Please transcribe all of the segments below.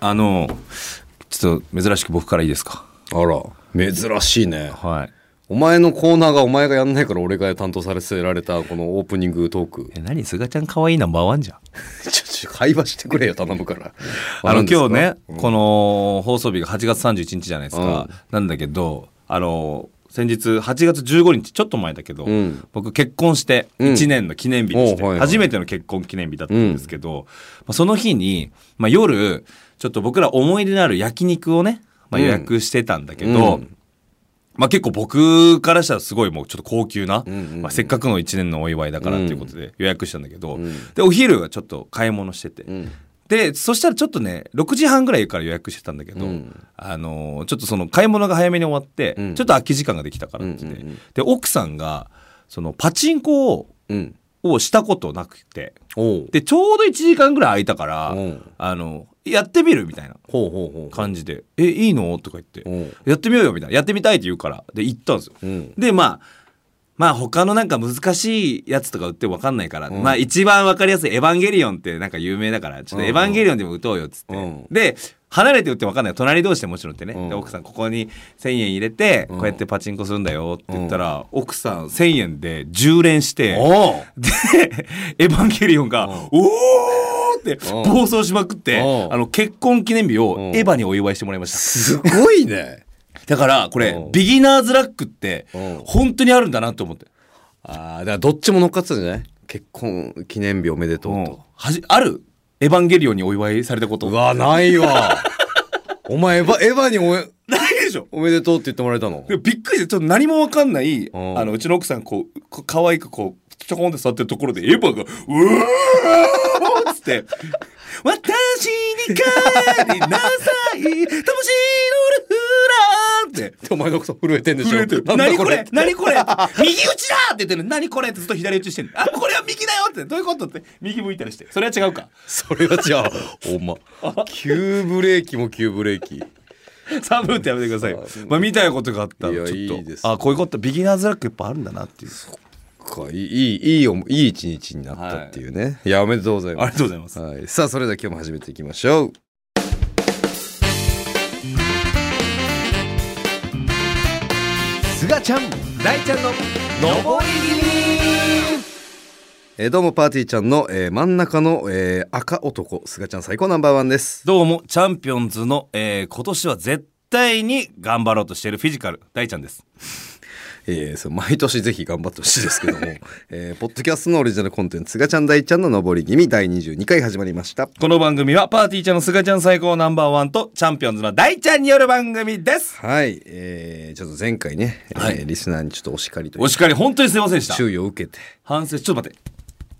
あの、ちょっと珍しく僕からいいですか？あら、珍しいね。はい。お前のコーナーがお前がやんないから俺が担当させられたこのオープニングトーク。え、何？すがちゃん可愛いナンバーワンじゃん。ちょ、ちょ、会話してくれよ、頼むから。あの、今日ね、うんこの放送日が8月31日じゃないですか。うんなんだけど、あの、先日8月15日、ちょっと前だけど、うん僕結婚してうん1年の記念日にして、初めての結婚記念日だったんですけど、まあ、その日に、まあ、夜、ちょっと僕ら思い出のある焼肉をね、まあ、予約してたんだけど、うん。まあ結構僕からしたらすごいもうちょっと高級な、うんうんうんまあ、せっかくの1年のお祝いだからっていうことで予約したんだけど、うん。でお昼はちょっと買い物してて、うん。でそしたらちょっとね6時半ぐらいから予約してたんだけど、うん。あのーちょっとその買い物が早めに終わって、うん。ちょっと空き時間ができたからって言って、うんうんうん。で奥さんがそのパチンコをうん。をしたことなくて。でちょうど1時間ぐらい空いたから、う。んあのやってみるみたいな。感じで「えいいの?」とか言って、うんやってみようよみたいなやってみたいって言うからで行ったんですよ。うん。でまあまあ他のなんか難しいやつとか売っても分かんないから、うん。まあ一番分かりやすい「エヴァンゲリオン」ってなんか有名だからちょっと「エヴァンゲリオン」でも打とうよっつって、うん。で離れて打っても分かんない隣同士でもちろんってね、うん。で奥さんここに1,000円入れてうん。こうやってパチンコするんだよって言ったら、奥さん1,000円で10連してで「エヴァンゲリオン」が「おー!」ってうん。暴走しまくってうん。あの結婚記念日をうん。エヴァにお祝いしてもらいました。すごいね。だからこれうん。ビギナーズラックってうん。本当にあるんだなと思って。ああ、だからどっちも乗っかってたんじゃない？結婚記念日おめでとううん。と。はじあるエヴァンゲリオンにお祝いされたこと。うわ、ないわ。お前エヴァ、エヴァにおめないでしょ。おめでとうって言ってもらえたの？びっくりしてちょっと何もわかんないうん。あのうちの奥さんこうこ可愛くこうちょこんって座ってるところでエヴァが「うわ私に帰りなさい。魂のルフラー」って。お前の奥さん震えてんでしょ。震えてる。何これ？何これ？右打ちだって言ってる何これ？ってずっと左打ちしてるあこれは右だよって。どういうことって？右向いたりして。それは違うか。それは違う。おま。急ブレーキも急ブレーキ。サブってやめてください。よ。まあ、みたいなことがあったちょっと。いいあこういうことビギナーズラックやっぱあるんだなっていうかいい、いい、いいお、いい一日になったっていうね。い、や、おめでとうございあます。りがとうございます。はい。さあ、それでは今日も始めていきましょう。すがちゃん大ちゃんの上りえーどうも、パーティーちゃんの、えー真ん中の、えー赤男、すがちゃん最高ナンバーワンです。どうもチャンピオンズの、えー今年は絶対に頑張ろうとしているフィジカル大ちゃんです。えーそう毎年ぜひ頑張ってほしいですけども、えーポッドキャストのオリジナルコンテンツ、すがちゃん大ちゃんの上り気味第22回始まりました。この番組はパーティーちゃんのすがちゃん最高ナンバーワンとチャンピオンズの大ちゃんによる番組です。はい。えーちょっと前回ね、えーはいリスナーにちょっとお叱りというお叱り本当にすいませんでした。注意を受けて、反省ちょっと待って。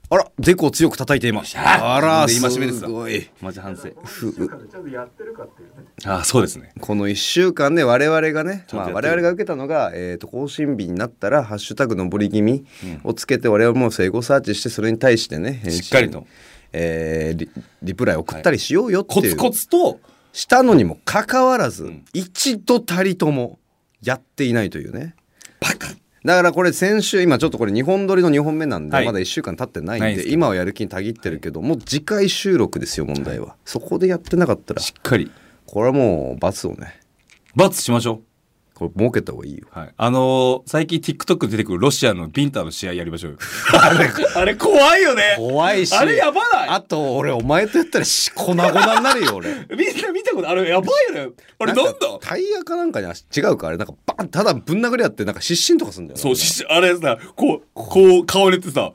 あら、デコを強く叩いています。ゃ。あら、で今しめですわ。すごい。マジ反省。ふあそうですね。この1週間で我々がね、まあ、我々が受けたのが、えー、と更新日になったら「ハッシュタグのぼり気味」をつけて我々も整合サーチしてそれに対してねしっかりと、えーリリプライ送ったりしようよっていう、コツコツと。したのにもかかわらず、ん。一度たりともやっていないというね。バカ。だからこれ先週今ちょっとこれ2本撮りの2本目なんで、はい。まだ1週間経ってないんでないんですけど。今はやる気にたぎってるけどもう次回収録ですよ問題は、そこでやってなかったら。しっかり。これはもう罰をね。罰しましょう。これ設けた方がいいよ。はい、あのー最近 TikTok で出てくるロシアのビンタの試合やりましょうよ。あれ、あれ怖いよね。怖いし。あれやばない。あと俺お前とやったらし粉々になるよ俺。みんな見たことあれやばいよね。あれなんだ？かタイヤかなんかに違うかあれ？なんかバンただぶん殴り合ってなんか失神とかすんだよな。そう、しあれさ、こう、こう顔にってさ、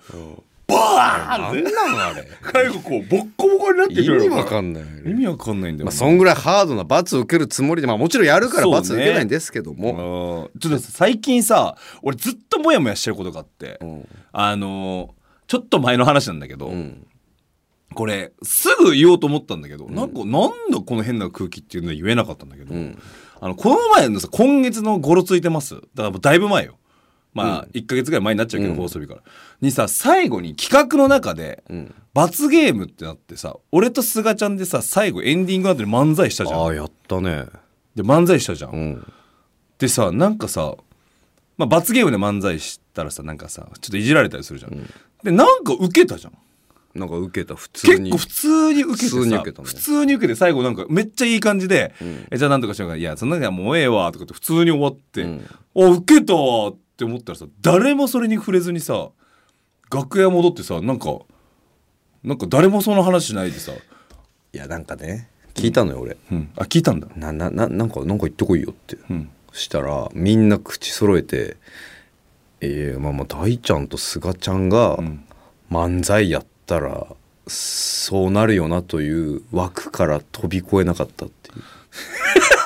バーンって。なんなのあれ。最後こう、ボッコボコになってくる意味わかんない意味わかんないんだよな。まあそんぐらいハードな罰を受けるつもりでまあもちろんやるから罰受けないんですけども、うん。ちょっとさ最近さ、俺ずっとモヤモヤしてることがあって、ん。あのーちょっと前の話なんだけど、うん。これ、すぐ言おうと思ったんだけど、なんか、なんだこの変な空気っていうのは言えなかったんだけど、ん。あの、この前のさ、今月の語呂ついてます。だからだいぶ前よ。まあ、1ヶ月ぐらい前になっちゃうけど、うん。放送日から。にさ、最後に企画の中で、うん。罰ゲームってなってさ、俺とすがちゃんでさ、最後エンディング後で漫才したじゃん。ああやったね。で、漫才したじゃん。うん。でさ、なんかさ、まあ、罰ゲームで漫才したらさ、なんかさ、ちょっといじられたりするじゃん。で、なんか受けたじゃん。なんか受けた。普通に。結構普通に受けてさ普通に受けたね。普通に受けて最後なんかめっちゃいい感じで、ん。えじゃあなんとかしようかいやそんなにはもうええわとかって普通に終わって、うん。あ受けたわって思ったらさ誰もそれに触れずにさ楽屋戻ってさなんかなんか誰もその話しないでさ、いやなんかね聞いたのよ俺。うん、あ聞いたんだ。ななななんかなんか言ってこいよって。うん。したらみんな口揃えて「ええまあまあ大ちゃんと菅ちゃんがうん。漫才やったらそうなるよなという枠から飛び越えなかったっていう。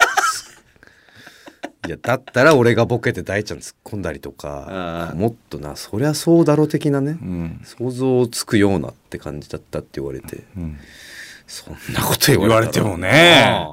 いやだったら俺がボケて大ちゃん突っ込んだりとかもっとなそりゃそうだろ的なねうん。想像つくようなって感じだったって言われて。うん。そんなこと言われてもね。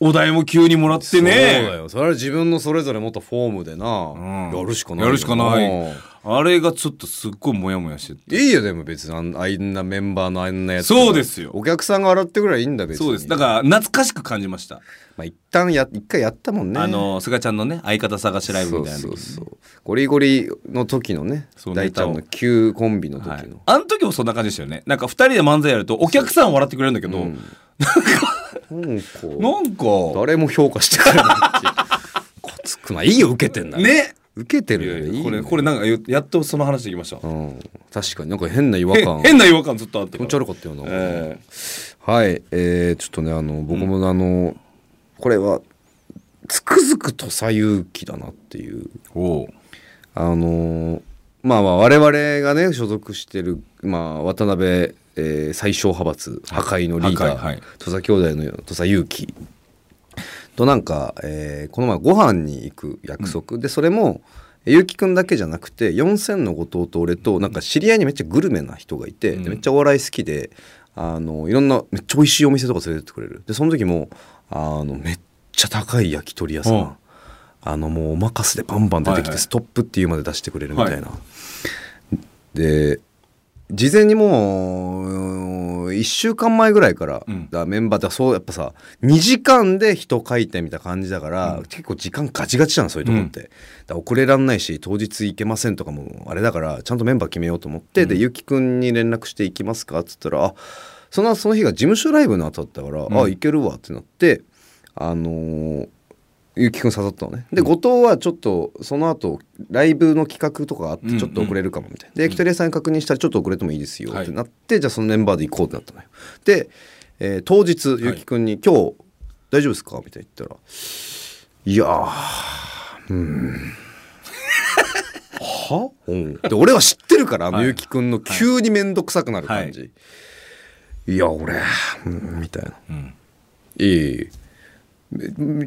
お題も急にもらってそうだねよ。それは自分のそれぞれもっとフォームでな、うん。やるしかないよやるしかないあれがちょっとすっごいモヤモヤしてて。いいよでも別にあんあんなメンバーのあんなやつそうですよ。お客さんが笑ってくらいいいんだ別に。そうです。だから懐かしく感じました、まあ一旦や一回やったもんね。あの菅ちゃんのね相方探しライブみたいなそうそうそうゴリゴリの時のねそう大ちゃんの旧コンビの時の、はい、あの時もそんな感じでしたよね。なんか2人で漫才やるとお客さん笑ってくれるんだけど、うん。なんかなんか誰も評価してくれない こつくないいよ受けてんだね受けてるよねいいよこれこれなんかやっとその話できました。うん。確かになんか変な違和へ感変な違和感ずっとあって気持ち悪かったよな、えはい、えー、ちょっとねあの僕もあの、これはつくづく土佐勇気だなっていう。あのーまあまあ我々がね所属してる、まあ、渡辺、えー最小派閥破壊のリーダー、はい。土佐兄弟の土佐勇気となんか、えーこの前ご飯に行く約束、でそれも結城くんだけじゃなくて4000の後藤と俺となんか知り合いにめっちゃグルメな人がいて、うん。でめっちゃお笑い好きであのいろんなめっちゃ美味しいお店とか連れてってくれる。でその時もあのめっちゃ高い焼き鳥屋さん、うん。あのもうおまかすでバンバン出てきて、はいはい。ストップっていうまで出してくれるみたいな、で事前にもう1週間前ぐらいから、うん。だメンバーでそうやっぱさ2時間で人書いてみたいな感じだから、うん。結構時間ガチガチなのそういうとこって、だから遅れらんないし当日行けませんとかもあれだからちゃんとメンバー決めようと思って、でゆきくんに連絡して行きますかっつったらあそのその日が事務所ライブの後だったから、うん。あ行けるわってなってあのーゆきくん誘ったのね。で後藤はちょっとその後ライブの企画とかあっうんうん。てちょっと遅れるかもみたいな。で焼き鳥屋さんに確認したらちょっと遅れてもいいですよはいってなって、じゃあそのメンバーで行こうってなったのよ。で、えー当日ゆきくんに「今日大丈夫ですか?」みたいな言ったら「いやーうん」は、うん、で俺は知ってるからあのはい。ゆきくんの急に面倒くさくなる感じ、い、や俺うんみたいな。うん「いえい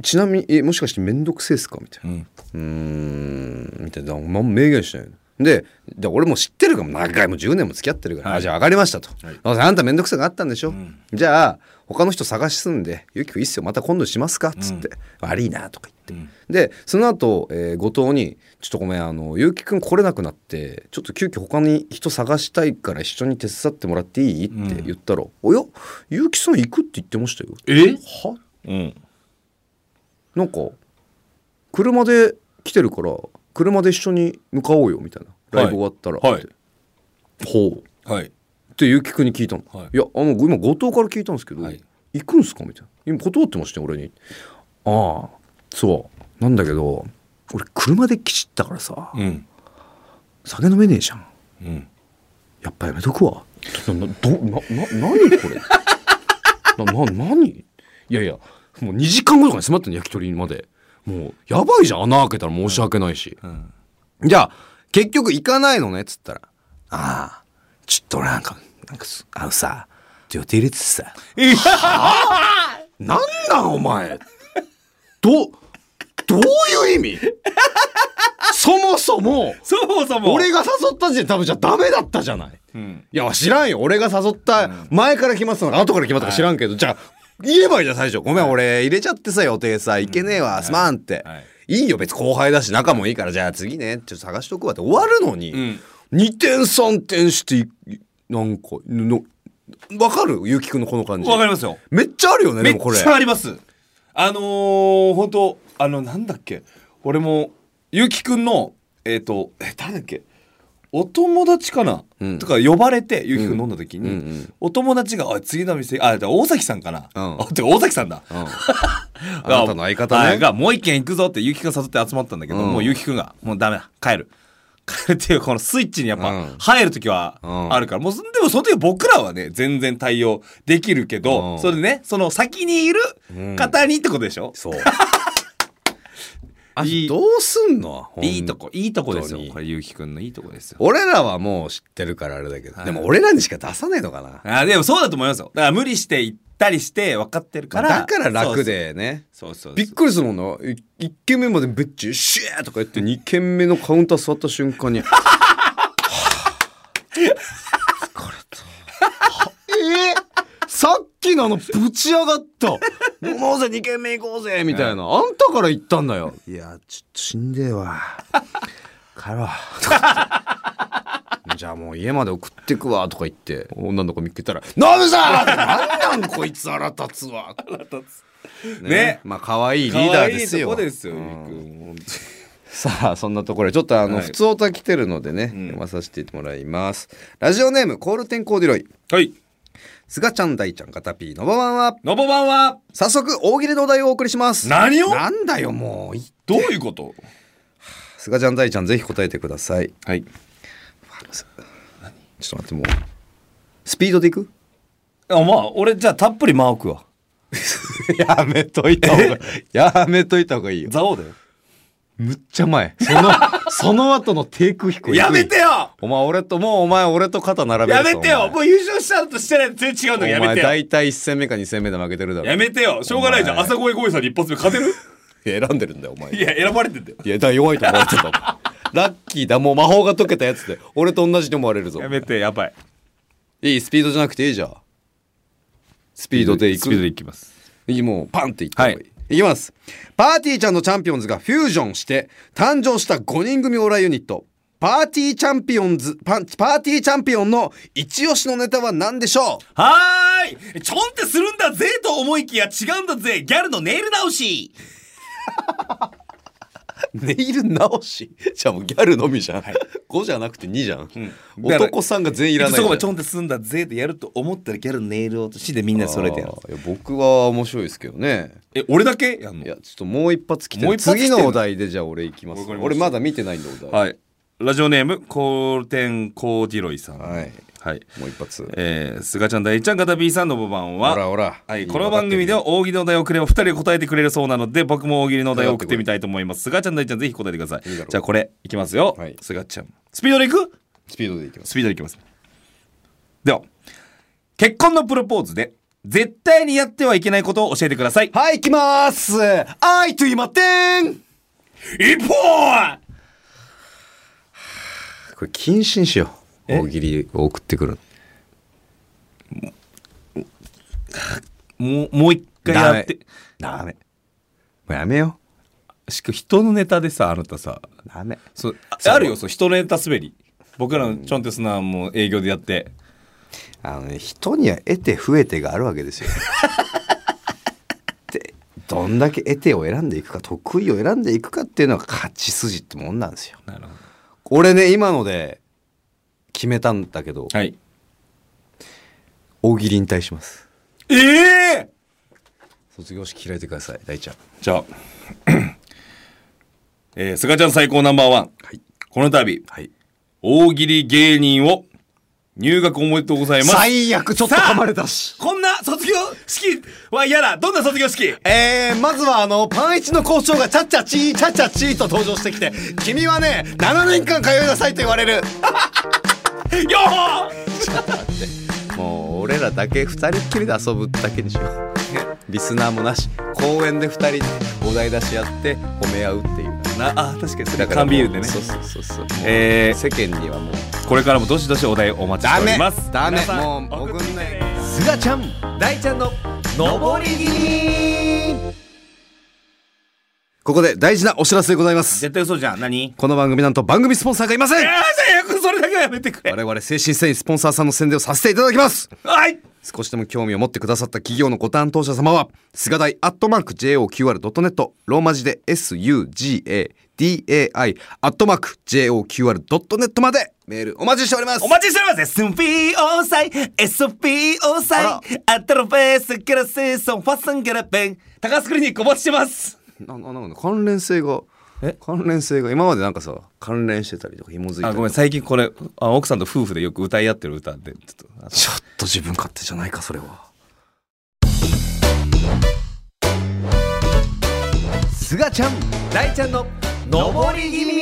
ちなみにえもしかして面倒くせえっすか?」みたいな。うん。みたいな。まん明言しないのでで俺も知ってるから長いもう10年も付き合ってるから、はい。あじゃあ上がりましたと、はい。ああんた面倒くさがあったんでしょ、ん。じゃあ他の人探しすんで「ゆきくんいいっすよ。また今度しますか」っつって「悪いな」とか言って、でその後、えー後藤に「ちょっとごめんあのゆうきくん来れなくなってちょっと急遽他に人探したいから一緒に手伝ってもらっていい?」って言ったら「おや？ゆうきさん行くって言ってましたよ」え？は？うんなんか車で来てるから車で一緒に向かおうよみたいな。ライブ終わったら、はい。ってほう。はい。ってゆうきくんに聞いたの、はい。い、やあの今後藤から聞いたんですけど、はい。行くんすかみたいな。今断ってましたよ俺に。ああそう。なんだけど俺車で来ちったからさ、うん。酒飲めねえじゃん。うん。やっぱやめとくわ。ななな何これ？なな何？いやいやもう2時間後とかに迫ってんの焼き鳥まで。もうやばいじゃん。穴開けたら申し訳ないし、うん。じゃあ結局行かないのねっつったら「ああちょっと俺なんかなんかすあのさ予定入れててさ。なんなんお前？どどういう意味？そもそもそもそも。俺が誘った時点で多分じゃダメだったじゃない。うん。いや知らんよ。俺が誘った前から決まってたのか後から決まったか知らんけど、じゃあ言えばいいじゃん最初。ごめん俺入れちゃってさ予定さ行けねえわ、すまんって、はい。い、いよ別に後輩だし仲もいいからじゃあ次ねちょっと探しとくわって終わるのに、うん。2点3点していなんかのわかる？ゆうきくんのこの感じ。わかりますよ。めっちゃあるよねめっでもこれ。ちゃあります。あのー、本当あのなんだっけ？俺もゆうきくんのえっ、とえ誰だっけ？お友達かな、うん。とか呼ばれてゆうきくん飲んだ時に、うんうんお友達が「おい次の店あ大崎さんかな」うん。あてか大崎さんだ。うん、あなたの相方ね。はいがもう一軒行くぞってゆうきくん誘って集まったんだけど、うん。もうゆうきくんが「もうダメだ。帰る」帰るっていうこのスイッチにやっぱうん。入る時はうん。あるから、もうでもその時僕らはね全然対応できるけど、うん。それでねその先にいる方にってことでしょ、そう どうすんの？いいとこいいとこですよ。これゆうきくんのいいとこですよ。俺らはもう知ってるからあれだけど、はい。でも俺らにしか出さないのかな。あでもそうだと思いますよ。だから無理して行ったりして分かってるから。だから楽でね。そうそうびっくりするもんな。1軒目までべっちシューとか言って 2軒目のカウンター座った瞬間に。はぁ疲れた。はえー？さっきのあのぶち上がった。飲もうぜ2軒目行こうぜみたいな。あんたから言ったんだよ。いやちょっと死んでえわ。帰ろう。じゃあもう家まで送ってくわとか言って。女の子見つけたら「飲むぞ!」なんなんこいつ腹立つわ。ね。ね。まあ可愛いリーダーですよ。可愛いですよ、うん。さあそんなところでちょっとあの、はい。普通歌来てるのでね、うん。読まさせてもらいます。ラジオネームコールテンコーディロイ。はいすがちゃん大ちゃんガタピーのばばんは。のぼばんは。早速大喜利のお題をお送りします。何を？なんだよもう。いどういうこと？すがちゃん大ちゃんぜひ答えてください。はい。ちょっと待ってもう。スピードでいく？あまあ俺じゃあたっぷり間置くわやめといた方が やめといた方がいいよ。蔵王だよむっちゃ前。そのその後の低空飛行。やめてよ！お前俺ともうお前俺と肩並べやめてよ！もう優勝したのとしてないの全然違うんだからやめてお前よ大体1戦目か2戦目で負けてるだろ。やめてよ！しょうがないじゃん。朝越ゴイさんに一発目勝てる？選んでるんだよお前。いや選ばれてんだよ。いやだ弱いと思われてた ラッキーだもう魔法が解けたやつで俺と同じと思われるぞ。やめてやばい。いいスピードじゃなくていいじゃん。スピードでいく。スピードでいきます。いいもうパンっていった方がいい、い、いきます。パーティーちゃんのチャンピオンズがフュージョンして誕生した5人組オーラユニット。パーティーチャンピオンズパパーティーチャンピオンの一押しのネタは何でしょう？はーい。ちょんってするんだぜと思いきや違うんだぜ。ギャルのネイル直し。ネイル直し？じゃあもうギャルのみじゃん、5じゃなくて2じゃん、ん。男さんが全員いらないそこまでちょんってすんだぜってやると思ったらギャルのネイル落としでみんなそれでやる。僕は面白いですけどね。え俺だけ？やんの。いやちょっともう一発来てもう一発来てんの？次のお題でじゃあ俺行きます。俺まだ見てないんだお題。はい。ラジオネームコールテンコーディロイさん。はいはい。もう一発。えー、すがちゃん大ちゃんガタビーさんのボバンはほらほら。はい、いいこの番組では大喜利のお題をくれば2人で答えてくれるそうなので僕も大喜利のお題を送ってみたいと思います。すがちゃん大ちゃんぜひ答えてください。いいじゃあこれいきますよ。はい。すがちゃん。スピードでいく？スピードでいきます。スピードでいきます。では結婚のプロポーズで絶対にやってはいけないことを教えてください。はい行きます。愛と言いまってん一本。これ謹慎しよう。え大喜利を送ってくる。もうもう一回やって。ダメ。もうやめよしかも人のネタでさあなたさ。うダメ。そうああるよそう人のネタ滑り。僕らのちょんってすなもう営業でやって。あのね人には得て増えてがあるわけですよ。でどんだけ得てを選んでいくか得意を選んでいくかっていうのが勝ち筋ってもんなんですよ。なるほど。俺ね今ので決めたんだけどはい。大喜利引退します。ええ卒業式開いてください大ちゃん。じゃあ えー、すがちゃん最高ナンバーワン。はい。この度はい。大喜利芸人を入学おめでとうございます。最悪ちょっと噛まれたし。こんな卒業式は嫌だ。どんな卒業式？えー、まずはあのパンイチの校長がチャッチャチーチャッチャチーと登場してきて「君はね7年間通いなさい」と言われるよーもう俺らだけ2人っきりで遊ぶだけにしよう。リスナーもなし。公園で2人でお題出し合って褒め合うっていう。なあ確かにそれ缶ビールでね。そうそうそうそう。えー世間にはもう。これからもどしどしお題お待ちしております。ダメ。もう送ってきて送んないね。すがちゃん大ちゃんの上り気味ここで大事なお知らせでございます。絶対嘘じゃん。何？この番組なんと番組スポンサーがいませんはやめてくれ。我々精神繊維スポンサーさんの宣伝をさせていただきます。はい。少しでも興味を持ってくださった企業のご担当者様は、菅大アットマーク JOQR.net、ローマ字で dai.joqr.net までメールお待ちしております。お待ちしております。SPO 祭 SPO 祭あったらフェイスキャラセーソンファッサンギャラペン高須クリニックお待ちしてます。なななんか関連性がえ？関連性が今までなんかさ関連してたりとか紐づいたりあごめん最近これあ奥さんと夫婦でよく歌い合ってる歌で。ちょっとあちょっと自分勝手じゃないかそれは。すがちゃん大ちゃんの上り気味。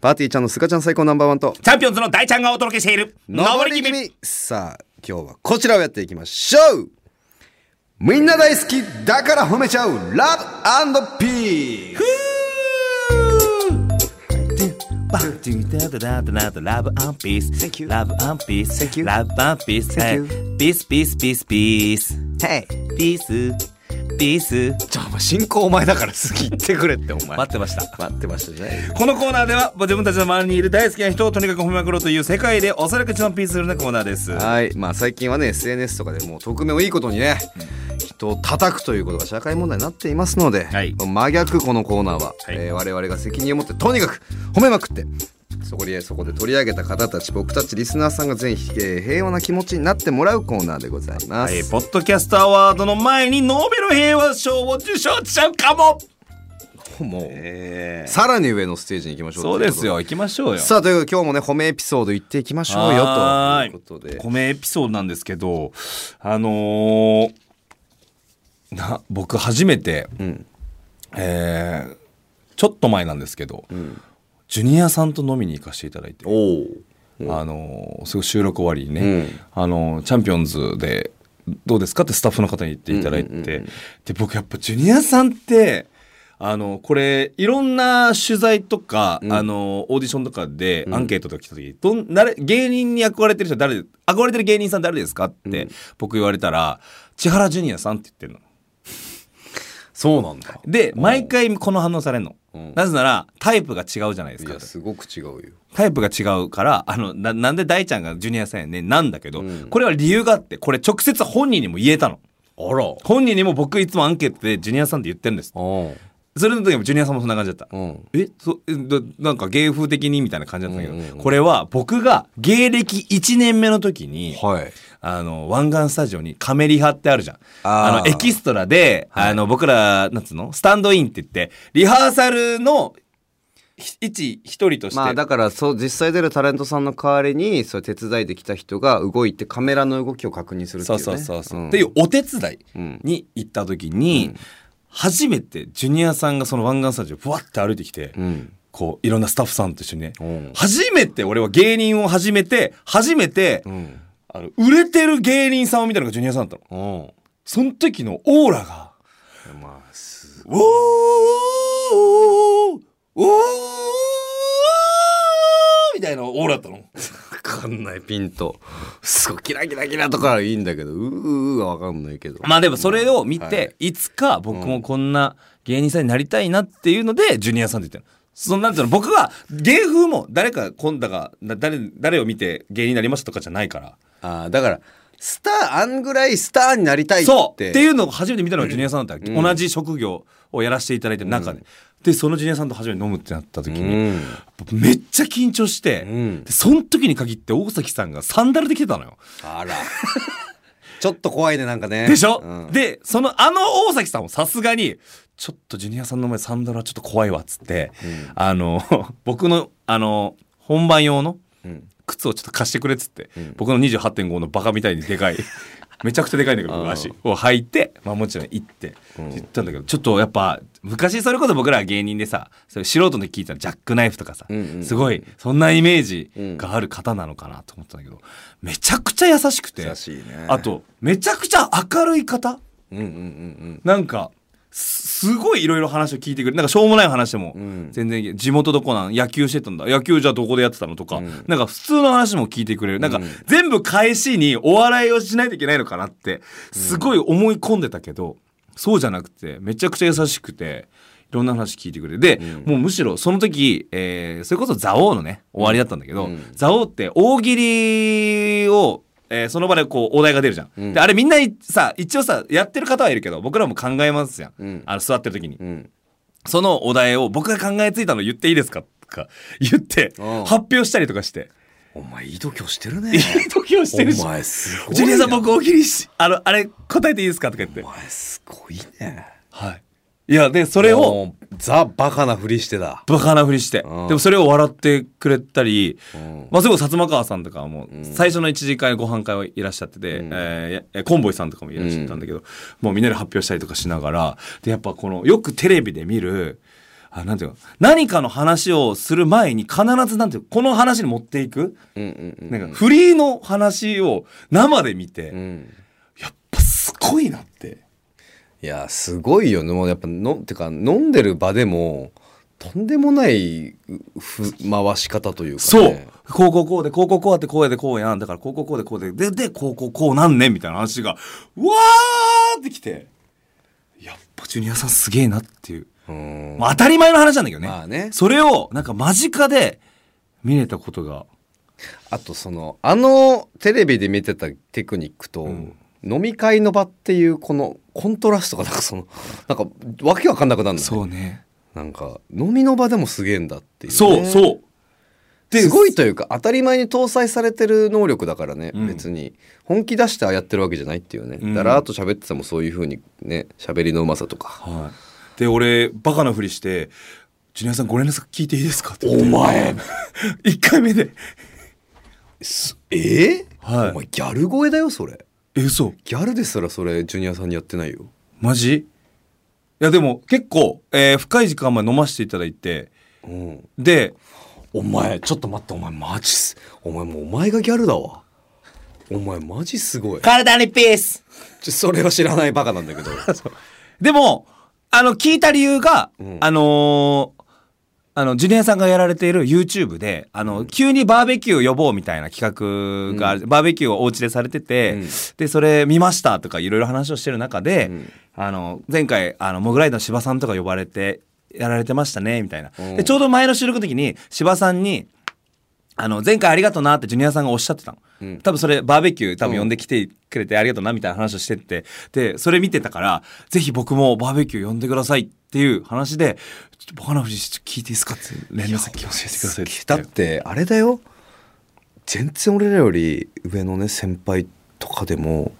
パーティーちゃんのすがちゃん最高ナンバーワンと。チャンピオンズの大ちゃんがお届けしている上り気味。さあ今日はこちらをやっていきましょうみんな大好きだから褒めちゃうラブピース。バンティダダダダダラブアンピース。Thank you ラブアンピース。Thank you ラブアンピース。Thank you ピースピースピースピース。Hey ピースピースじゃあ進行お前だから好き言ってくれってお前。待ってました。待ってましたね。このコーナーでは自分たちの周りにいる大好きな人をとにかく褒めまくろうという世界でおそらく一番ピースフルなコーナーです。はい。まあ最近はね SNS とかでもう匿名をいいことにね人を叩くということが社会問題になっていますので、はい。真逆このコーナーは、はい。えー我々が責任を持ってとにかく褒めまくってそこでそこで取り上げた方たち僕たちリスナーさんが全員、えー平和な気持ちになってもらうコーナーでございます、はい、ポッドキャストアワードの前にノーベル平和賞を受賞しちゃうかも。もう、え。さらに上のステージに行きましょう。そうですよ行きましょうよ。さあということで今日もね褒めエピソード言っていきましょうよということで。米エピソードなんですけどあのーな僕初めて、ん。えーちょっと前なんですけど、ジュニアさんと飲みに行かせていただいて、あのーすごい収録終わりにね、うん。あのーチャンピオンズでどうですかってスタッフの方に言っていただいて、うんうんうん。うんで僕やっぱジュニアさんってあのこれいろんな取材とか、うん。あのオーディションとかでアンケートとか来た時、どん誰芸人に憧れてる人誰で憧れてる芸人さん誰ですかって、うん。僕言われたら千原ジュニアさんって言ってるの。そうなんだ。で毎回この反応されるの。うん。なぜならタイプが違うじゃないですか。いや。すごく違うよ。タイプが違うからあのななんで大ちゃんがジュニアさんやねんなんだけど、うん。これは理由があってこれ直接本人にも言えたの。あら。本人にも僕いつもアンケートでジュニアさんって言ってるんです。うんそれの時もジュニアさんもそんな感じだった、うん。えそえどなんか芸風的にみたいな感じだったんだけど、うんうんうん。これは僕が芸歴1年目の時に、はいあの湾岸スタジオにカメリハってあるじゃん。あのエキストラで、あの僕らなんつうの？スタンドインって言ってリハーサルのひ一一人として、まあだからそう実際出るタレントさんの代わりにそれ手伝いできた人が動いてカメラの動きを確認するっていそううね。そうそうそう、ん。っていうお手伝いうんに行った時に、初めてジュニアさんがその湾岸スタジオふわって歩いてきて、うん。こういろんなスタッフさんと一緒にね、うん。初めて俺は芸人を始めて初めて、うんあの売れてる芸人さんを見たのがジュニアさんだったの。うん。その時のオーラがまあす「おーおーおーみたいなオーラだったの。わかんないピンとすごいキラキラキラとかはいいんだけどうーうーはわかんないけど。まあでもそれを見て、、はい。つか僕もこんな芸人さんになりたいなっていうのでジュニアさんって言ってるそのなんていうの僕は芸風も誰か今度がな誰誰を見て芸人になりましたとかじゃないからあーだからスターあんぐらいスターになりたいって。そうっていうのを初めて見たのがジュニアさんだった、うん。同じ職業をやらせていただいてる中で、でそのジュニアさんと初めて飲むってなった時うに、ん。めっちゃ緊張して、うん。でその時に限って大崎さんがサンダルで来てたのよ。あら。ちょっと怖いねなんかね。でしょ、うん。でそのあの大崎さんもさすがにちょっとジュニアさんの前サンダルはちょっと怖いわっつって、うん。あの 僕のあの本番用のうん靴をちょっと貸してくれっつって、うん。僕の28.5のバカみたいにでかい めちゃくちゃでかいんだけど足を履いて、まあ、もちろん行ってうん。言ったんだけどちょっとやっぱ昔それこそ僕ら芸人でさそれ素人で聞いたジャックナイフとかさ、うんうんうんすごいそんなイメージがある方なのかなと思ったんだけどめちゃくちゃ優しくてね。あとめちゃくちゃ明るい方？うんうんうん。なんかすすごいいろいろ話を聞いてくれるなんかしょうもない話でもうん。全然地元どこなん？野球してたんだ。野球じゃあどこでやってたの？とか、うん。なんか普通の話も聞いてくれる。なんかうん。全部返しにお笑いをしないといけないのかなってすごい思い込んでたけど、そうじゃなくてめちゃくちゃ優しくていろんな話聞いてくれるで、うん。もうむしろその時、えーそれこそ蔵王のね終わりだったんだけど、うん。蔵王って大喜利を、ええーその場でこうお題が出るじゃん、うん。であれみんないさ一応さやってる方はいるけど僕らも考えますじゃん、うん。あの座ってる時に、うん。そのお題を僕が考えついたの言っていいですかとか言ってうん。発表したりとかして。お前いい度胸してるね。いい時をしてるしお前すごいな。ジュニアさん僕大喜利しあのあれ答えていいですかとか言って。お前すごいね。はいいやでそれをもうザバカなふりしてだ。バカなふりして、うん。でもそれを笑ってくれたり、うん。まあ、すごい薩摩川さんとかはも最初の一次会ご飯会はいらっしゃってて、うん。えーえコンボイさんとかもいらっしゃったんだけど、もうみんなで発表したりとかしながらでやっぱこのよくテレビで見るあなんていうの何かの話をする前に必ずなんていうのこの話に持っていく、うんうんうん。なんかフリーの話を生で見て、うん。やっぱすごいなって。いやすごいよ。ねもうやっぱのてか飲んでる場でもとんでもない回し方というか、ね、そう。こうこうこうでこうこうこうやってこうやでこうやん。だからこうこうこうでこうでででこうこうこうなんねんみたいな話がわーってきて。やっぱジュニアさんすげえなっていう、うん。まあ、当たり前の話なんだけどね,、まあね。それをなんか間近で見れたことが。あとそのあのテレビで見てたテクニックと、うん飲み会の場っていうこのコントラストがなんかそのなんかわけわかんなくなるのね。そうね。なんか飲みの場でもすげえんだっていう、ね、そうそう。すごいというか当たり前に搭載されてる能力だからね、うん。別に。本気出してやってるわけじゃないっていうね、うん。だらーっと喋っててもそういう風にね喋りのうまさとか。はい、で俺バカなふりして「ジュニアさんご連絡聞いていいですか?」ってお前。1回目で。すえー？はい。お前ギャル声だよそれえ嘘。ギャルですらそれジュニアさんにやってないよ。マジ？いやでも結構、えー深い時間まで飲ませていただいてうん。でお前ちょっと待ってお前マジす。お前もうお前がギャルだわ。お前マジすごい。体にピース。ちょそれは知らないバカなんだけど。でもあの聞いた理由が、うん。あのーあのジュニアさんがやられている YouTube であの急にバーベキュー呼ぼうみたいな企画がある、バーベキューをお家でされてて、うん。でそれ見ましたとかいろいろ話をしてる中で、うん。あの前回あのモグライダーの芝さんとか呼ばれてやられてましたねみたいな、うんでちょうど前の収録の時に芝さんにあの前回ありがとうなってジュニアさんがおっしゃってたの、うん。多分それバーベキュー多分呼んできてくれてありがとうなみたいな話をしてて。でそれ見てたからぜひ僕もバーベキュー呼んでくださいっていう話でちょっとバカ聞いていいですかって連絡先教えてくださいってだってあれだよ。全然俺らより上のね先輩とかでも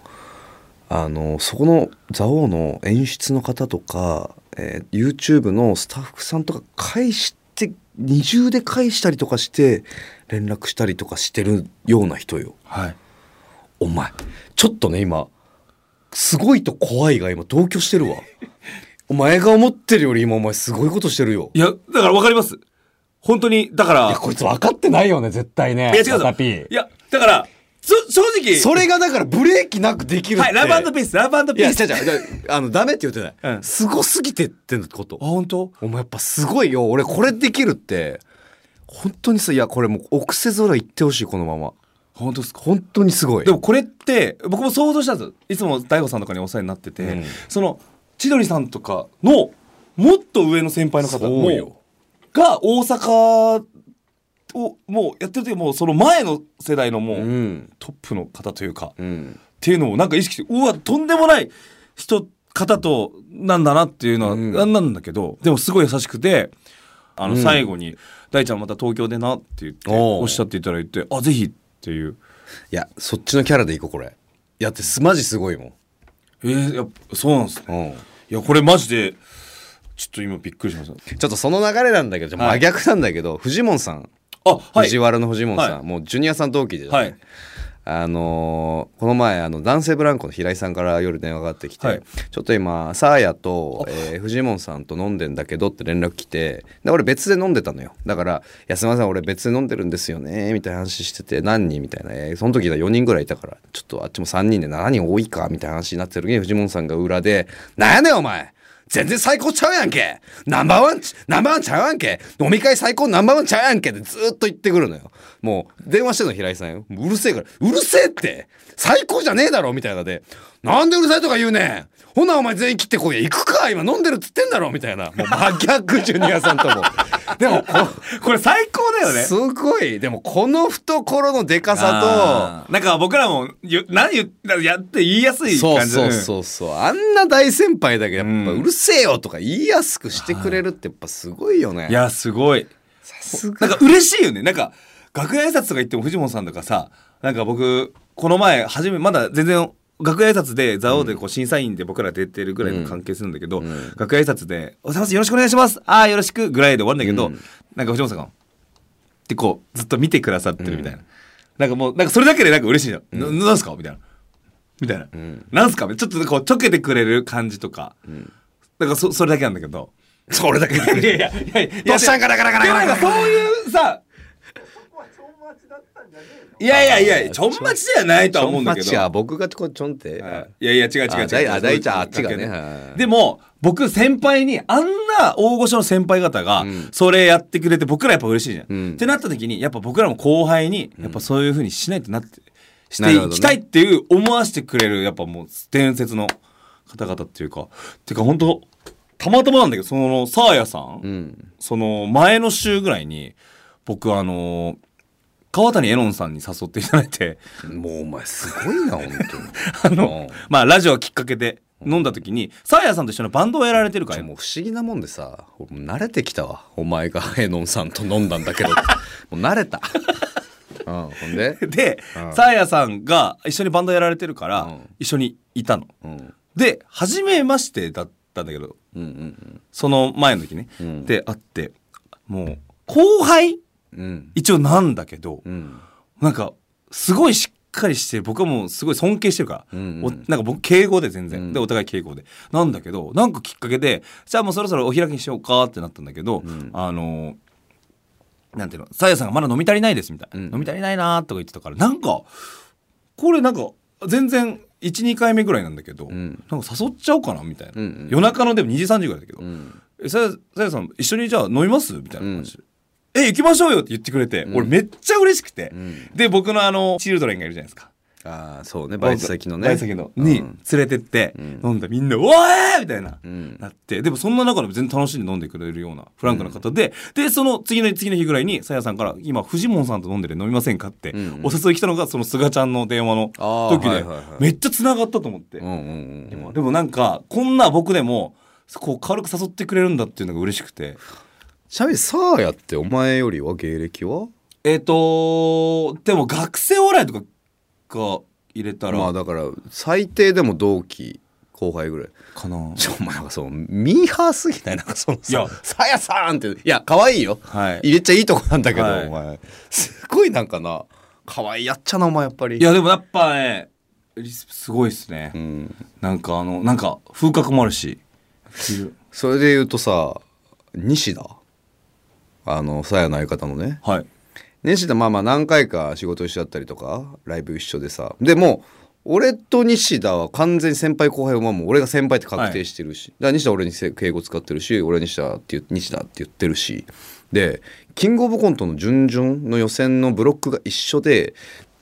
あのそこの蔵王の演出の方とか、えー YouTube のスタッフさんとか返して二重で返したりとかして連絡したりとかしてるような人よ。はい。お前ちょっとね今すごいと怖いが今同居してるわ。お前が思ってるより今お前すごいことしてるよ。いやだから分かります。本当にだから。いやこいつ分かってないよね絶対ねいや違ういやだからそ正直。それがだからブレーキなくできるって。はいラブピースラブピいや、ース。違う違う違う。あの、ダメって言ってない。うん。すごすぎてってこと。あ。本当？お前やっぱすごいよ。俺これできるって、本当にさ、いや、これもう奥せ空言ってほしい、このまま。本当ですか？本当にすごい。でもこれって僕も想像したんですよいつも大悟さんとかにお世話になってて、うんその千鳥さんとかのもっと上の先輩の方もが大阪をもうやってる時もうその前の世代のもう、うん。トップの方というか、っうん。ていうのをなんか意識してうわとんでもない人方となんだなっていうのはうんなんなんだけど、でもすごい優しくてあのうん最後に「大ちゃんまた東京でな」って言っておっしゃっていただいて「あぜひ」っていう。いや、そっちのキャラでいこう、これ。いやってす、マジすごいもん。えー、やっぱそうなんですね。うん。いやこれマジでちょっと今びっくりしました。ちょっとその流れなんだけど、はい真逆なんだけど、フジモンさん。あはい藤原のフジモンさん、はいもうジュニアさん同期で、はいあのーこの前あの男性ブランコの平井さんから夜電話がかかってきて、はい。ちょっと今サーヤと、えー、フジモンさんと飲んでんだけどって連絡来てで俺別で飲んでたのよ。だから「いやすいません俺別で飲んでるんですよね」みたいな話してて何人？みたいな、えーその時は4人ぐらいいたからちょっとあっちも3人で7人多いか？みたいな話になってる時にフジモンさんが裏で「なんやねんお前全然最高ちゃうやんけ。ナンバーワン、ナンバーワンちゃうやんけ。飲み会最高ナンバーワンちゃうやんけ。ってずっと言ってくるのよ。もう、電話してんの平井さんよ。うるせえから、うるせえって。最高じゃねえだろみたいなで、なんでうるさいとか言うねん。ほなお前全員切ってこいや、行くか今飲んでるっつってんだろみたいな。もう真逆ジュニアさんとも。でもここれ最高だよね。すごい。でもこの懐のでかさあー。なんか僕らもゆ何言っやって言いやすとい感じ。そうそうそうそう。あんな大先輩だけどやっぱうん。うるせえよとか言いやすくしてくれるってやっぱすごいよね。いやすごい。さすが。なんか嬉しいよね。なんか楽屋挨拶とか行っても藤本さんとかさなんか僕この前初めまだ全然楽屋挨拶で蔵王でこう審査員で僕ら出てるぐらいの関係するんだけど、ん。楽屋挨拶で「おはようございますよろしくお願いしますああよろしく」ぐらいで終わるんだけど、うん。なんか藤本さんがってこうずっと見てくださってるみたいな、なんかもうなんかそれだけでなんか嬉しいじゃん、ななんすか？みたいな。みたいな、ん。なんすか？ちょっとこうちょけてくれる感じとか、なんかそそれだけなんだけど。それだけ。いやいやいやいやいやどうしたんかなかなかなでもかなかなんかそういうさいやいやいやちょんまちじゃないとは思うんだけど。ちょんまちは僕がちょんって。い。やいや違う違う違う。あ大ちゃんあっちがね。でも僕先輩にあんな大御所の先輩方がん。それやってくれて僕らやっぱ嬉しいじゃん、うん。ってなった時にやっぱ僕らも後輩にやっぱそういう風にしないとなってしていきたいっていう思わせてくれるやっぱもう伝説の方々っていうか。っていうか本当たまたまなんだけどそのサーヤさん、うん。その前の週ぐらいに僕あの川谷絵音さんに誘っていただいて。もうお前すごいな本あ当に。の、まあラジオきっかけで飲んだ時にサーヤさんと一緒にバンドをやられてるからもう不思議なもんでさ慣れてきたわお前がエノンさんと飲んだんだけど もう慣れた、うん、ほんで、でうん。サーヤさんが一緒にバンドやられてるから、うん。一緒にいたの。うん、で初めましてだったんだけどうんうんその前の時ね、うん。で会ってもう後輩うん。一応なんだけど、うん。なんかすごいしっかりして僕はもうすごい尊敬してるから、うんうん。おなんか僕敬語で全然、うん。でお互い敬語で。なんだけどなんかきっかけでじゃあもうそろそろお開きにしようかってなったんだけど、ん。あのなんていうのさやさんがまだ飲み足りないですみたいな、うん。飲み足りないなとか言ってたからなんかこれなんか全然12回目ぐらいなんだけど、ん。なんか誘っちゃおうかなみたいな、うんうん。夜中のでも2時3時ぐらいだけど、うん。えさやさやさん一緒にじゃあ飲みますみたいな感じで。え行きましょうよって言ってくれて、俺めっちゃ嬉しくて、ん。で僕のあのチルドレンがいるじゃないですか。ああそうね。バイト先のね。バイト先のうん。に連れてって、ん。飲んだみんな「おーい!」みたいな、うん。なって。でもそんな中でも全然楽しんで飲んでくれるようなフランクな方で、でその次の次の日ぐらいにさやさんから「今フジモンさんと飲んでる飲みませんか?」って、うん。お誘い来たのがその菅ちゃんの電話の時で、めっちゃ繋がったと思って、でもなんかこんな僕でもこう軽く誘ってくれるんだっていうのが嬉しくて。ちなみにサーヤってお前よりは芸歴は？えっ、とでも学生お笑いとかが入れたら、まあだから最低でも同期後輩ぐらい。かな。ちょお前なんかそうミーハーすぎない？なんかそのいや。さ「さやさん」って。いや可愛いよ、はい。入れちゃいいとこなんだけど、はい。お前。すごいなんかな。可愛いやっちゃなお前やっぱり。いやでもやっぱねリスすごいっすね、うん。なんかあのなんか風格もあるし。それで言うとさ西田？あのさやの相方のね。はい。西田まあまあ何回か仕事一緒だったりとかライブ一緒でさ。でも俺と西田は完全に先輩後輩はもう俺が先輩って確定してるし、だから西田は俺にせ敬語使ってるし俺は西田って言西田って言ってるし。でキングオブコントの準々の予選のブロックが一緒で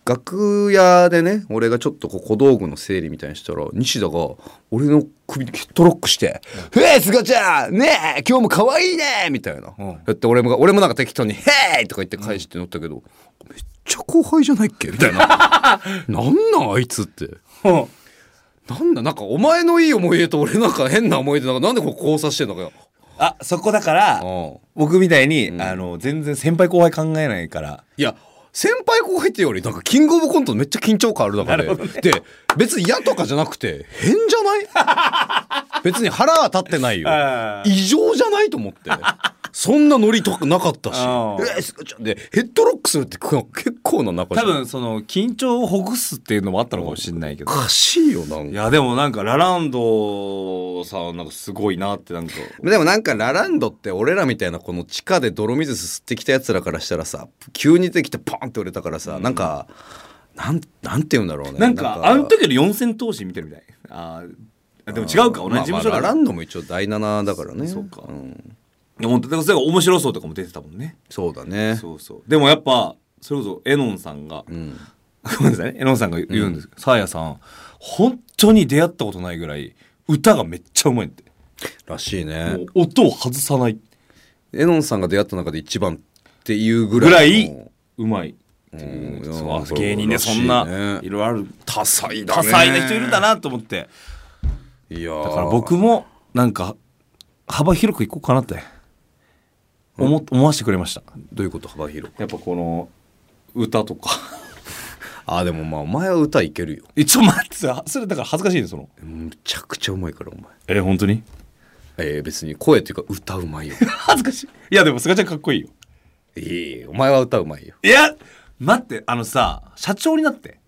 楽屋でね俺がちょっとこう小道具の整理みたいにしたら西田が俺の首にトロックして「へえすがちゃん！ねえ今日も可愛いね」みたいな、うん。やって俺も俺もなんか適当に「へい!」とか言って返して乗ったけど、めっちゃ後輩じゃないっけ？みたいな なんなんあいつ？って。うんなんだなんかお前のいい思い出と俺なんか変な思い出なんかなんでこう交差してんのかよ。あそこだからうん。僕みたいに、あの全然先輩後輩考えないから。いや先輩後輩ってよりなんかキングオブコントめっちゃ緊張感ある中で、で別に嫌とかじゃなくて変じゃない？別に腹は立ってないよ。異常じゃないと思ってそんなノリとかなかったし。えでヘッドロックするって結構な中じゃん。多分その緊張をほぐすっていうのもあったのかもしれないけど。おかしいよなんか。いやでもなんかラランドさんなんかすごいなってなんか。でもなんかラランドって俺らみたいなこの地下で泥水すすってきたやつらからしたらさ急に出てきてポンって売れたからさ、なんかなんなんて言うんだろうね。なんかあの時の四千頭身見てるみたい。あーでも違うか。同じ事務所まあまあラランドも一応第7だからね。そうか。ん。いや本当だから面白そうとかも出てたもんね。そうだね。そうそう。でもやっぱそれこそエノンさんが、うん。ごめんなさいね。エノンさんが言うんですけど、サーヤさん本当に出会ったことないぐらい歌がめっちゃうまいって、らしいね。音を外さない。エノンさんが出会った中で一番っていうぐらぐいうまいそう芸人でそんないろいろある。多彩だね。多彩な人いるんだなと思って。いやー。だから僕もなんか幅広くいこうかなって思思わせてくれました。どういうこと幅広く？やっぱこの歌とか。あでもまあお前は歌いけるよ。一応待って。さそれだから恥ずかしいねその。むちゃくちゃうまいからお前。え本当に？えー、別に声っていうか歌うまいよ。恥ずかしい。いやでもすがちゃんかっこいいよ。いいよ。お前は歌うまいよ。いや待って。あのさ社長になって。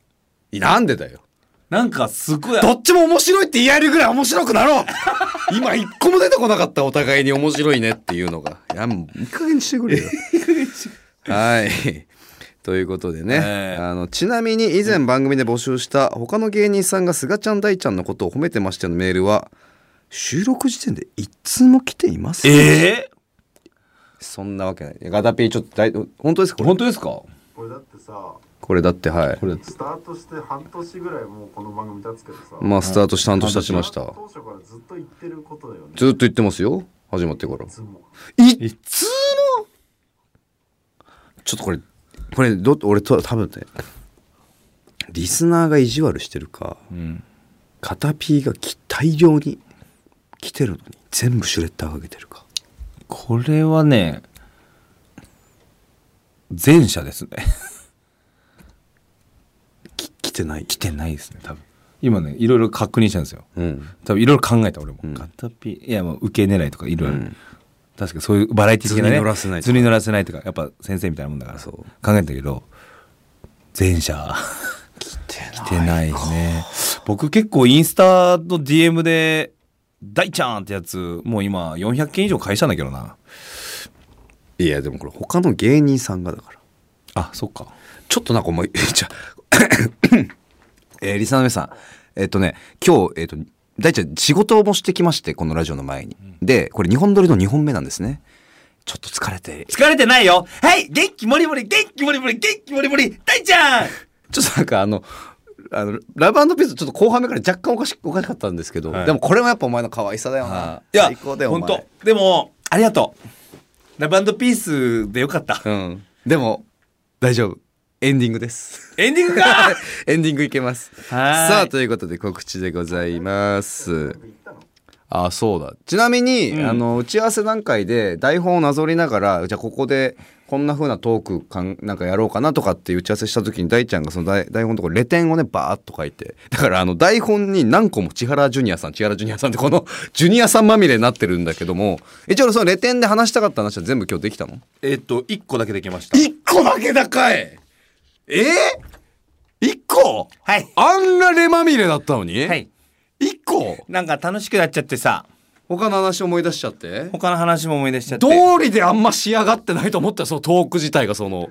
いなんでだよ。なんかすごい。どっちも面白いって言えるぐらい面白くなろう 今一個も出てこなかったお互いに面白いねっていうのが。いやもう いい加減にしてくれよ。はい。ということでね、ええ。あのちなみに以前番組で募集した他の芸人さんがすがちゃん大ちゃんのことを褒めてましたのメールは収録時点で一通も来ていませんええそんなわけない。ガタピーちょっと大本当ですか本当ですか？これだってさこれだってはい。これ。スタートして半年ぐらいもうこの番組経つけどさ、まあスタートして半年経ちました。当初からずっと言ってることだよね。ずっと言ってますよ始まってから。いつも。いつちょっとこれこれど俺と多分ねリスナーが意地悪してるかうん。カタピーがき大量に来てるのに全部シュレッダーかけてるか。これはね前者ですねてない。来てないですね多分。今ねいろいろ確認したんですよ。うん。多分いろいろ考えた俺も、うん。ガタピいやもう受け狙いとかいろいろ、うん。確かにそういうバラエティ的なね。図に乗らせないとか。図に乗らせないとかやっぱ先生みたいなもんだから。そう。考えたけど前者。来て来てないね。僕結構インスタの DM で「大ちゃん」ってやつもう今400件以上返したんだけどな。いやでもこれ他の芸人さんがだから。あそっか。ちょっとなんかお前 じゃあえーリスナーの皆さんえっ、とね今日えっ、と大ちゃん仕事もしてきましてこのラジオの前に、でこれ2本撮りの2本目なんですね。ちょっと疲れて。疲れてないよ。はい元気もりもり元気もりもり元気もりもり大ちゃん!ちょっとなんかあの、あの、ラブピースちょっと後半目から若干おかしおかしかったんですけど、はい。でもこれもやっぱお前の可愛さだよな。い。や最高だよ、お本前。当。でもありがとう。ラブピースでよかった。うん。でも、大丈夫。エンディングです。エンディングか エンディングいけます。はいさあ、ということで告知でございます。あ、そうだ。ちなみに、うんあの、打ち合わせ段階で台本をなぞりながら、じゃあここでこんな風なトークかんなんかやろうかなとかって打ち合わせした時に大ちゃんがその台台本のところレ点をねバーッと書いてだからあの台本に何個も千原ジュニアさん千原ジュニアさんってこの ジュニアさんまみれになってるんだけども一応そのレ点で話したかった話は全部今日できたの？えっと1個だけできました一個だけだかいえ？ー、一個？はい。あんなレまみれだったのに、はい。一個？なんか楽しくなっちゃってさ。他の話思い出しちゃって？他の話も思い出しちゃって。道理であんま仕上がってないと思ったよそのトーク自体がその。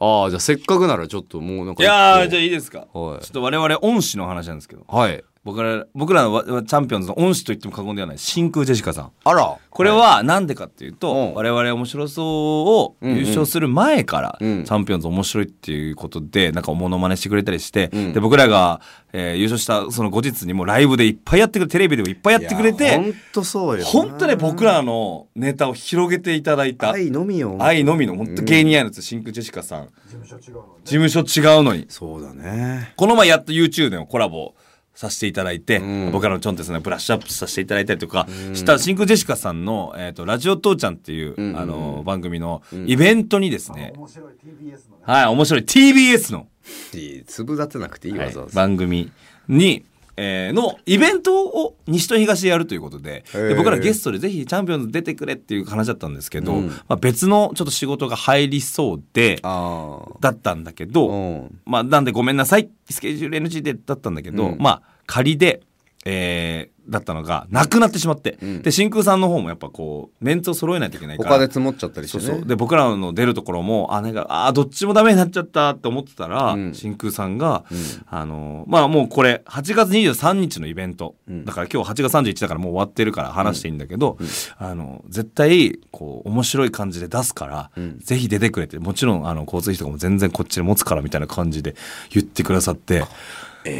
あっああじゃあせっかくならちょっともうなんかいやじゃあいいですか、はい。ちょっと我々恩師の話なんですけど。はい僕ら僕らのわチャンピオンズの恩師と言っても過言ではない。真空ジェシカさん。あら。これはなんでかっていうと、うん。我々面白そうを優勝する前から、うんチャンピオンズ面白いっていうことでなんかモノマネしてくれたりして、うん。で僕らが、えー優勝したその後日にもライブでいっぱいやってくれテレビでもいっぱいやってくれて本当そうよ本当ね僕らのネタを広げていただいた。愛のみよ愛のみの本当芸人愛のやつ真空ジェシカさん。事務所違うのに。事務所違うのにそうだね。この前やっと YouTube でもコラボさせていただいて、うん。僕らのチョンテスねブラッシュアップさせていただいたりとかした真空ジェシカさんの「えー、とラジオ父ちゃん」っていう、うんうんあの番組のイベントにですね、面白い。TBS のね。はい面白い。TBS の、いい粒立てなくていいはいわざわざ番組に、えーのイベントを西と東でやるということでで僕らゲストでぜひチャンピオンズ出てくれっていう話だったんですけど、うん。まあ、別のちょっと仕事が入りそうでああだったんだけど、うん。まあ、なんでごめんなさいスケジュール NG でだったんだけど、うん。まあ仮で、えーだったのがなくなってしまって、うん。で真空さんの方もやっぱこうメンツを揃えないといけないから。他で積もっちゃったりしてね。そうそう。で僕らの出るところもあなんかあーどっちもダメになっちゃったって思ってたら、うん。真空さんが、うん。あのまあもうこれ8月23日のイベント、うん。だから今日8月31だからもう終わってるから話していいんだけど、あの絶対こう面白い感じで出すから、うん。ぜひ出てくれて。もちろんあの交通費とかも全然こっちで持つからみたいな感じで言ってくださって、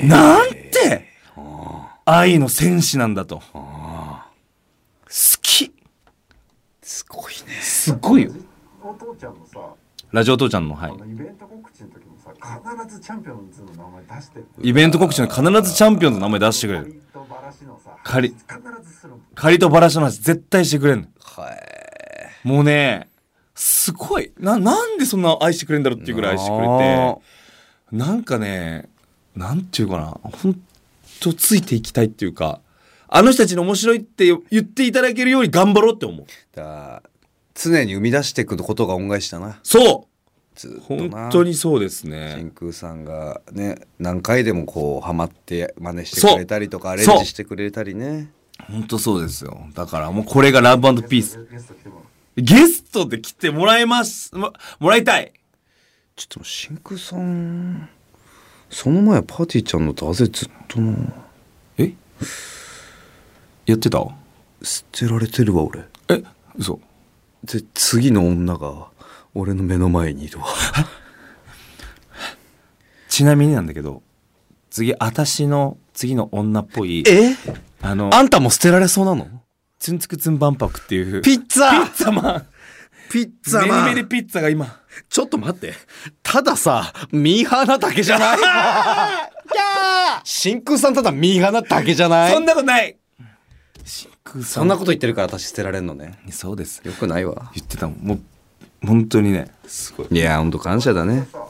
なんて愛の戦士なんだと。好き。すごいよ。お父ちゃんのさ、ラジオ父ちゃんのはい。イベント告知の時もさ必ずチャンピオンズの名前出してるイベント告知に必ずチャンピオンズの名前出してくれる。カリとバラシのさカリとバラシの話絶対してくれんの。はいもうねすごい。ななんでそんな愛してくれんだろうっていうぐらい愛してくれて。なんかねなんていうかな。ほんとついていきたいっていうかあの人たちの面白いって言っていただけるように頑張ろうって思う。だから常に生み出していくことが恩返しだな。そう。ずっとな。本当にそうです真ね空さんがね何回でもこうハマって真似してくれたりとかアレンジしてくれたりね。本当そうですよ。だからもうこれがラブピース。ゲストで来てもらいます。ももらいたい。ちょっと真空さんその前パーティーちゃんのダゼずっとな。え？やってた？捨てられてるわ俺。え？嘘。で次の女が俺の目の前にいるわ。ちなみになんだけど次私の次の女っぽいえ？あのあんたも捨てられそうなの？ツンツクツン万博っていうピッツァ！ピッツァマン。ピッツァメマン。リメリピッツァが今ちょっと待って。たださミーハーなだけじゃない 真空さんただミーハーなだけじゃない？そんなことない。真空さん。そんなこと言ってるから私捨てられんのね。そうです。よくないわ。言ってたもん。もう本当にね。すごい。いやほんと感謝だね。さ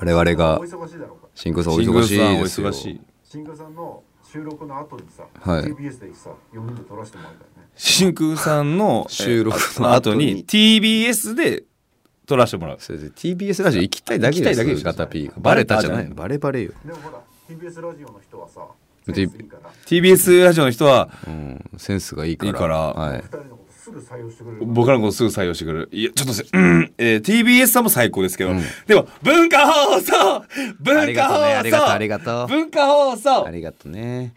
我々がお忙しいだろうか真空さんお忙しい真ですよ。空さんお忙しい新宮さんの収録の後にさ、はい。TBS でさ4人で撮らせてもらったよね。真空さんの収録えーの後に。後に TBS で撮らせてもらう。それで TBS ラジオ行きたいだけです行きたいだけですガタピー。がバレたじゃないバレバレバレよ、でもほら TBS ラジオの人はさ TBS ラジオの人はうん、センスがいいから。いいから。はい。二、人のことすぐ採用してくれる。僕らのことすぐ採用してくれる。いやちょっとせ、うん。えー TBS さんも最高ですけど、うん。でも文化放送！あ文りがとう化放送ねありがとうありがとう。文化放送！ありがとうね。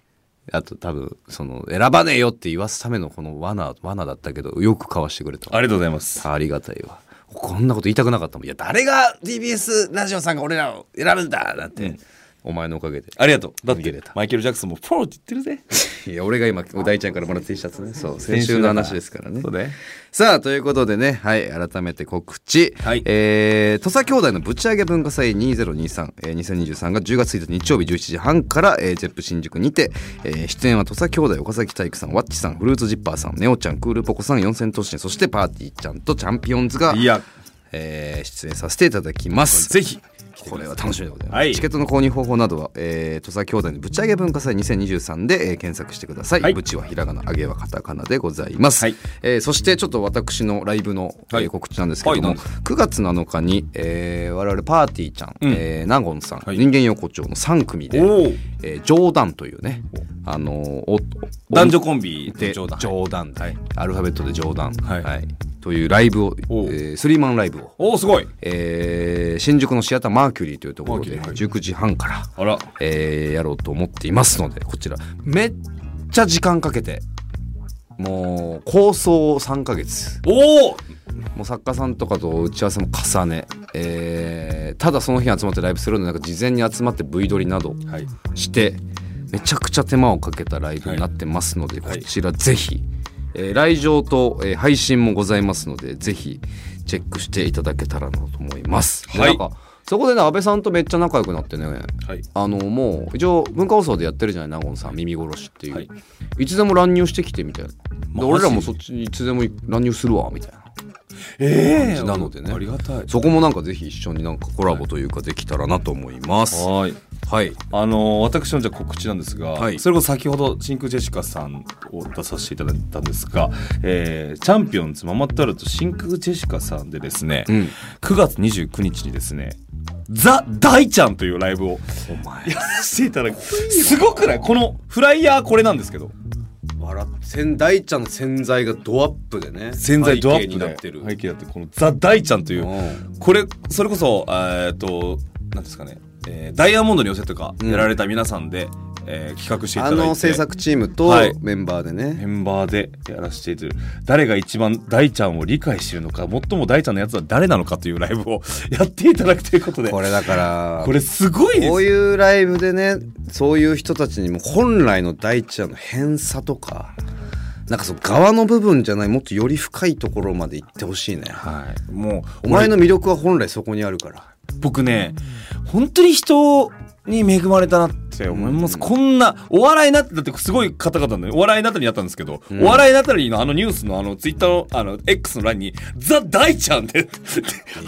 あと多分その選ばねえよって言わすためのこの罠罠だったけどよくかわしてくれた。ありがとうございます。ありがたいわこんなこと言いたくなかったもん。いや誰が TBS ラジオさんが俺らを選ぶんだなんて、お前のおかげで。ありがとう。だってマイケル・ジャクソンもポーって言ってるぜ。いや俺が今お大ちゃんからもらった T シャツね。そう先週の話ですからね。さあということでね。はい改めて告知、はい。えー土佐兄弟のぶち上げ文化祭2023、えー、2023が10月1日日曜日11時半から、えー、ゼップ新宿にて、えー出演は土佐兄弟岡崎体育さんワッチさんフルーツジッパーさんネオちゃんクールポコさん四千頭身そしてパーティーちゃんとチャンピオンズがいや。えー出演させていただきます。ぜひこれは楽しみでございます、はい。チケットの購入方法などは、えー、土佐兄弟のぶち上げ文化祭2023で、えー検索してください、はい。ぶちはひらがなあげはカタカナでございます、はい。えーそしてちょっと私のライブの、えーはい告知なんですけども、はいなん9月7日に、えー我々パーティーちゃん、うん。えー納言さん、はい。人間横丁の3組で、えー冗談というねあのーお男女コンビでで冗談。冗談。はい。アルファベットで冗談、はいというライブを、えースリーマンライブをおおすごい。えー新宿のシアターマーキュリーというところでマーキュリー19時半から、あら。えーやろうと思っていますのでこちら。めっちゃ時間かけてもう構想3ヶ月。おおもう作家さんとかと打ち合わせも重ね、えーただその日に集まってライブするのでなく事前に集まって V 撮りなどはい。してめちゃくちゃ手間をかけたライブになってますので、はい。こちらぜひ、えー来場と、えー配信もございますのでぜひチェックしていただけたらなと思います。ではい。なんかそこでね安倍さんとめっちゃ仲良くなってね。はい。あのもう一応文化放送でやってるじゃない納言さん耳殺しっていう、はい。い、つでも乱入してきてみたいな。で俺らもそっちにいつでも乱入するわみたいな。ええなのでね。ありがたい。そこもなんかぜひ一緒になんかコラボというかできたらなと思います。はいはい。あの私のじゃあ告知なんですが、はい。それこそ先ほど真空ジェシカさんを出させていただいたんですが、えーチャンピオンズママタルト真空ジェシカさんでですね、うん。9月29日にですねザ・大ちゃんというライブをお前。やらせていただく。すごくない？このフライヤーこれなんですけど。笑って洗大ちゃんの洗剤がドアップでね。潜在ドアップでなってる。背景になってるこのザ・大ちゃんといううん。これそれこそえーっと何ですかね、えーダイヤモンドに寄せとかやられた皆さんで、えー企画していたあだいて。の制作チームとはい。メンバーでね、メンバーでやらせていただいて誰が一番大ちゃんを理解しているのか最も大ちゃんのやつは誰なのかというライブを やっていただくということで。これだからこれすごいです。こういうライブでねそういう人たちにも本来の大ちゃんの偏差とかなんかそう側の部分じゃないもっとより深いところまで行ってほしいね。はい。もうお前の魅力は本来そこにあるから僕ね本当に人に恵まれたなって思います、うん。こんなお笑いなだってすごい方々のお笑いなたりにあったんですけど、うん。お笑いなたりのあのニュースのあのツイッターのあの X の欄に「ザ・大ちゃん」で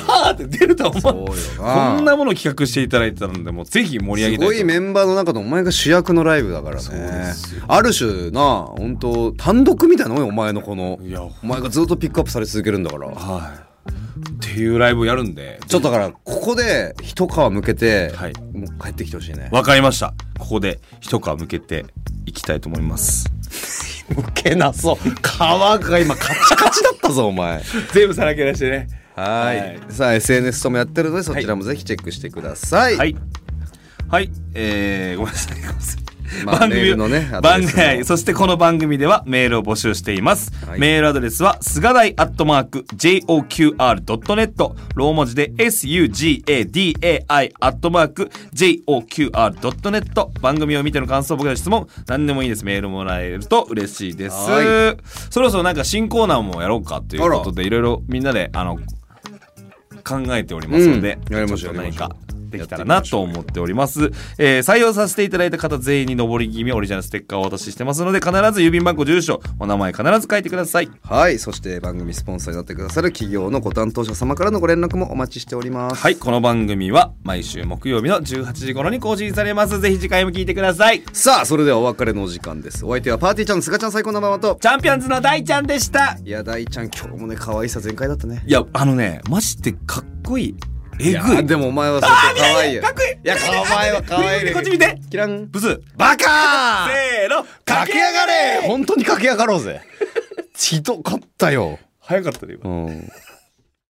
はあって出るとは思そうこんなものを企画していただいてたのでもうぜひ盛り上げたいと。すごいメンバーの中でお前が主役のライブだからね。ある種な本当単独みたいなのよお前のこの。いや。お前がずっとピックアップされ続けるんだから。はいっていうライブをやるんで。ちょっとだからここで一皮向けて、はい。もう帰ってきてほしいね。わかりました。ここで一皮向けていきたいと思います。向けなそう。皮が今カチカチだったぞお前。全部さらけ出してね。はい。はい。さあ SNS ともやってるのでそちらもぜひチェックしてください、はい。はい。えー、ごめんなさい。まあメールのね番組そしてこの番組ではメールを募集しています。はい。メールアドレスは、すがだいアットマーク、JOQR.net、ロー文字で SUGADAI アットマーク、JOQR.net、番組を見ての感想、僕の質問、何でもいいです。メールもらえると嬉しいです。は。そろそろなんか新コーナーもやろうかということで、いろいろみんなで、あの、考えておりますので、うん。やりましょう何かやりましょうできたらなと思っております。えー採用させていただいた方全員に上り気味オリジナルステッカーをお渡ししてますので、必ず郵便番号、住所、お名前必ず書いてください。はいそして番組スポンサーになってくださる企業のご担当者様からのご連絡もお待ちしておりますはい、この番組は毎週木曜日の18時頃に更新されます。ぜひ次回も聞いてください。さあそれではお別れのお時間ですお相手はパーティーちゃんのすがちゃん最高のママとチャンピオンズの大ちゃんでした。いや大ちゃん今日もね可愛さ全開だったねいや、あのね、マジでかっこいい。えぐい。やでもお前は相当可愛いよ。かっこいい。いや可愛いわ可愛いねこっち見て。キラン。ブス。バカー。せーの、駆け上がれ。本当に駆け上がろうぜ。ひどかったよ。早かったね、今。うん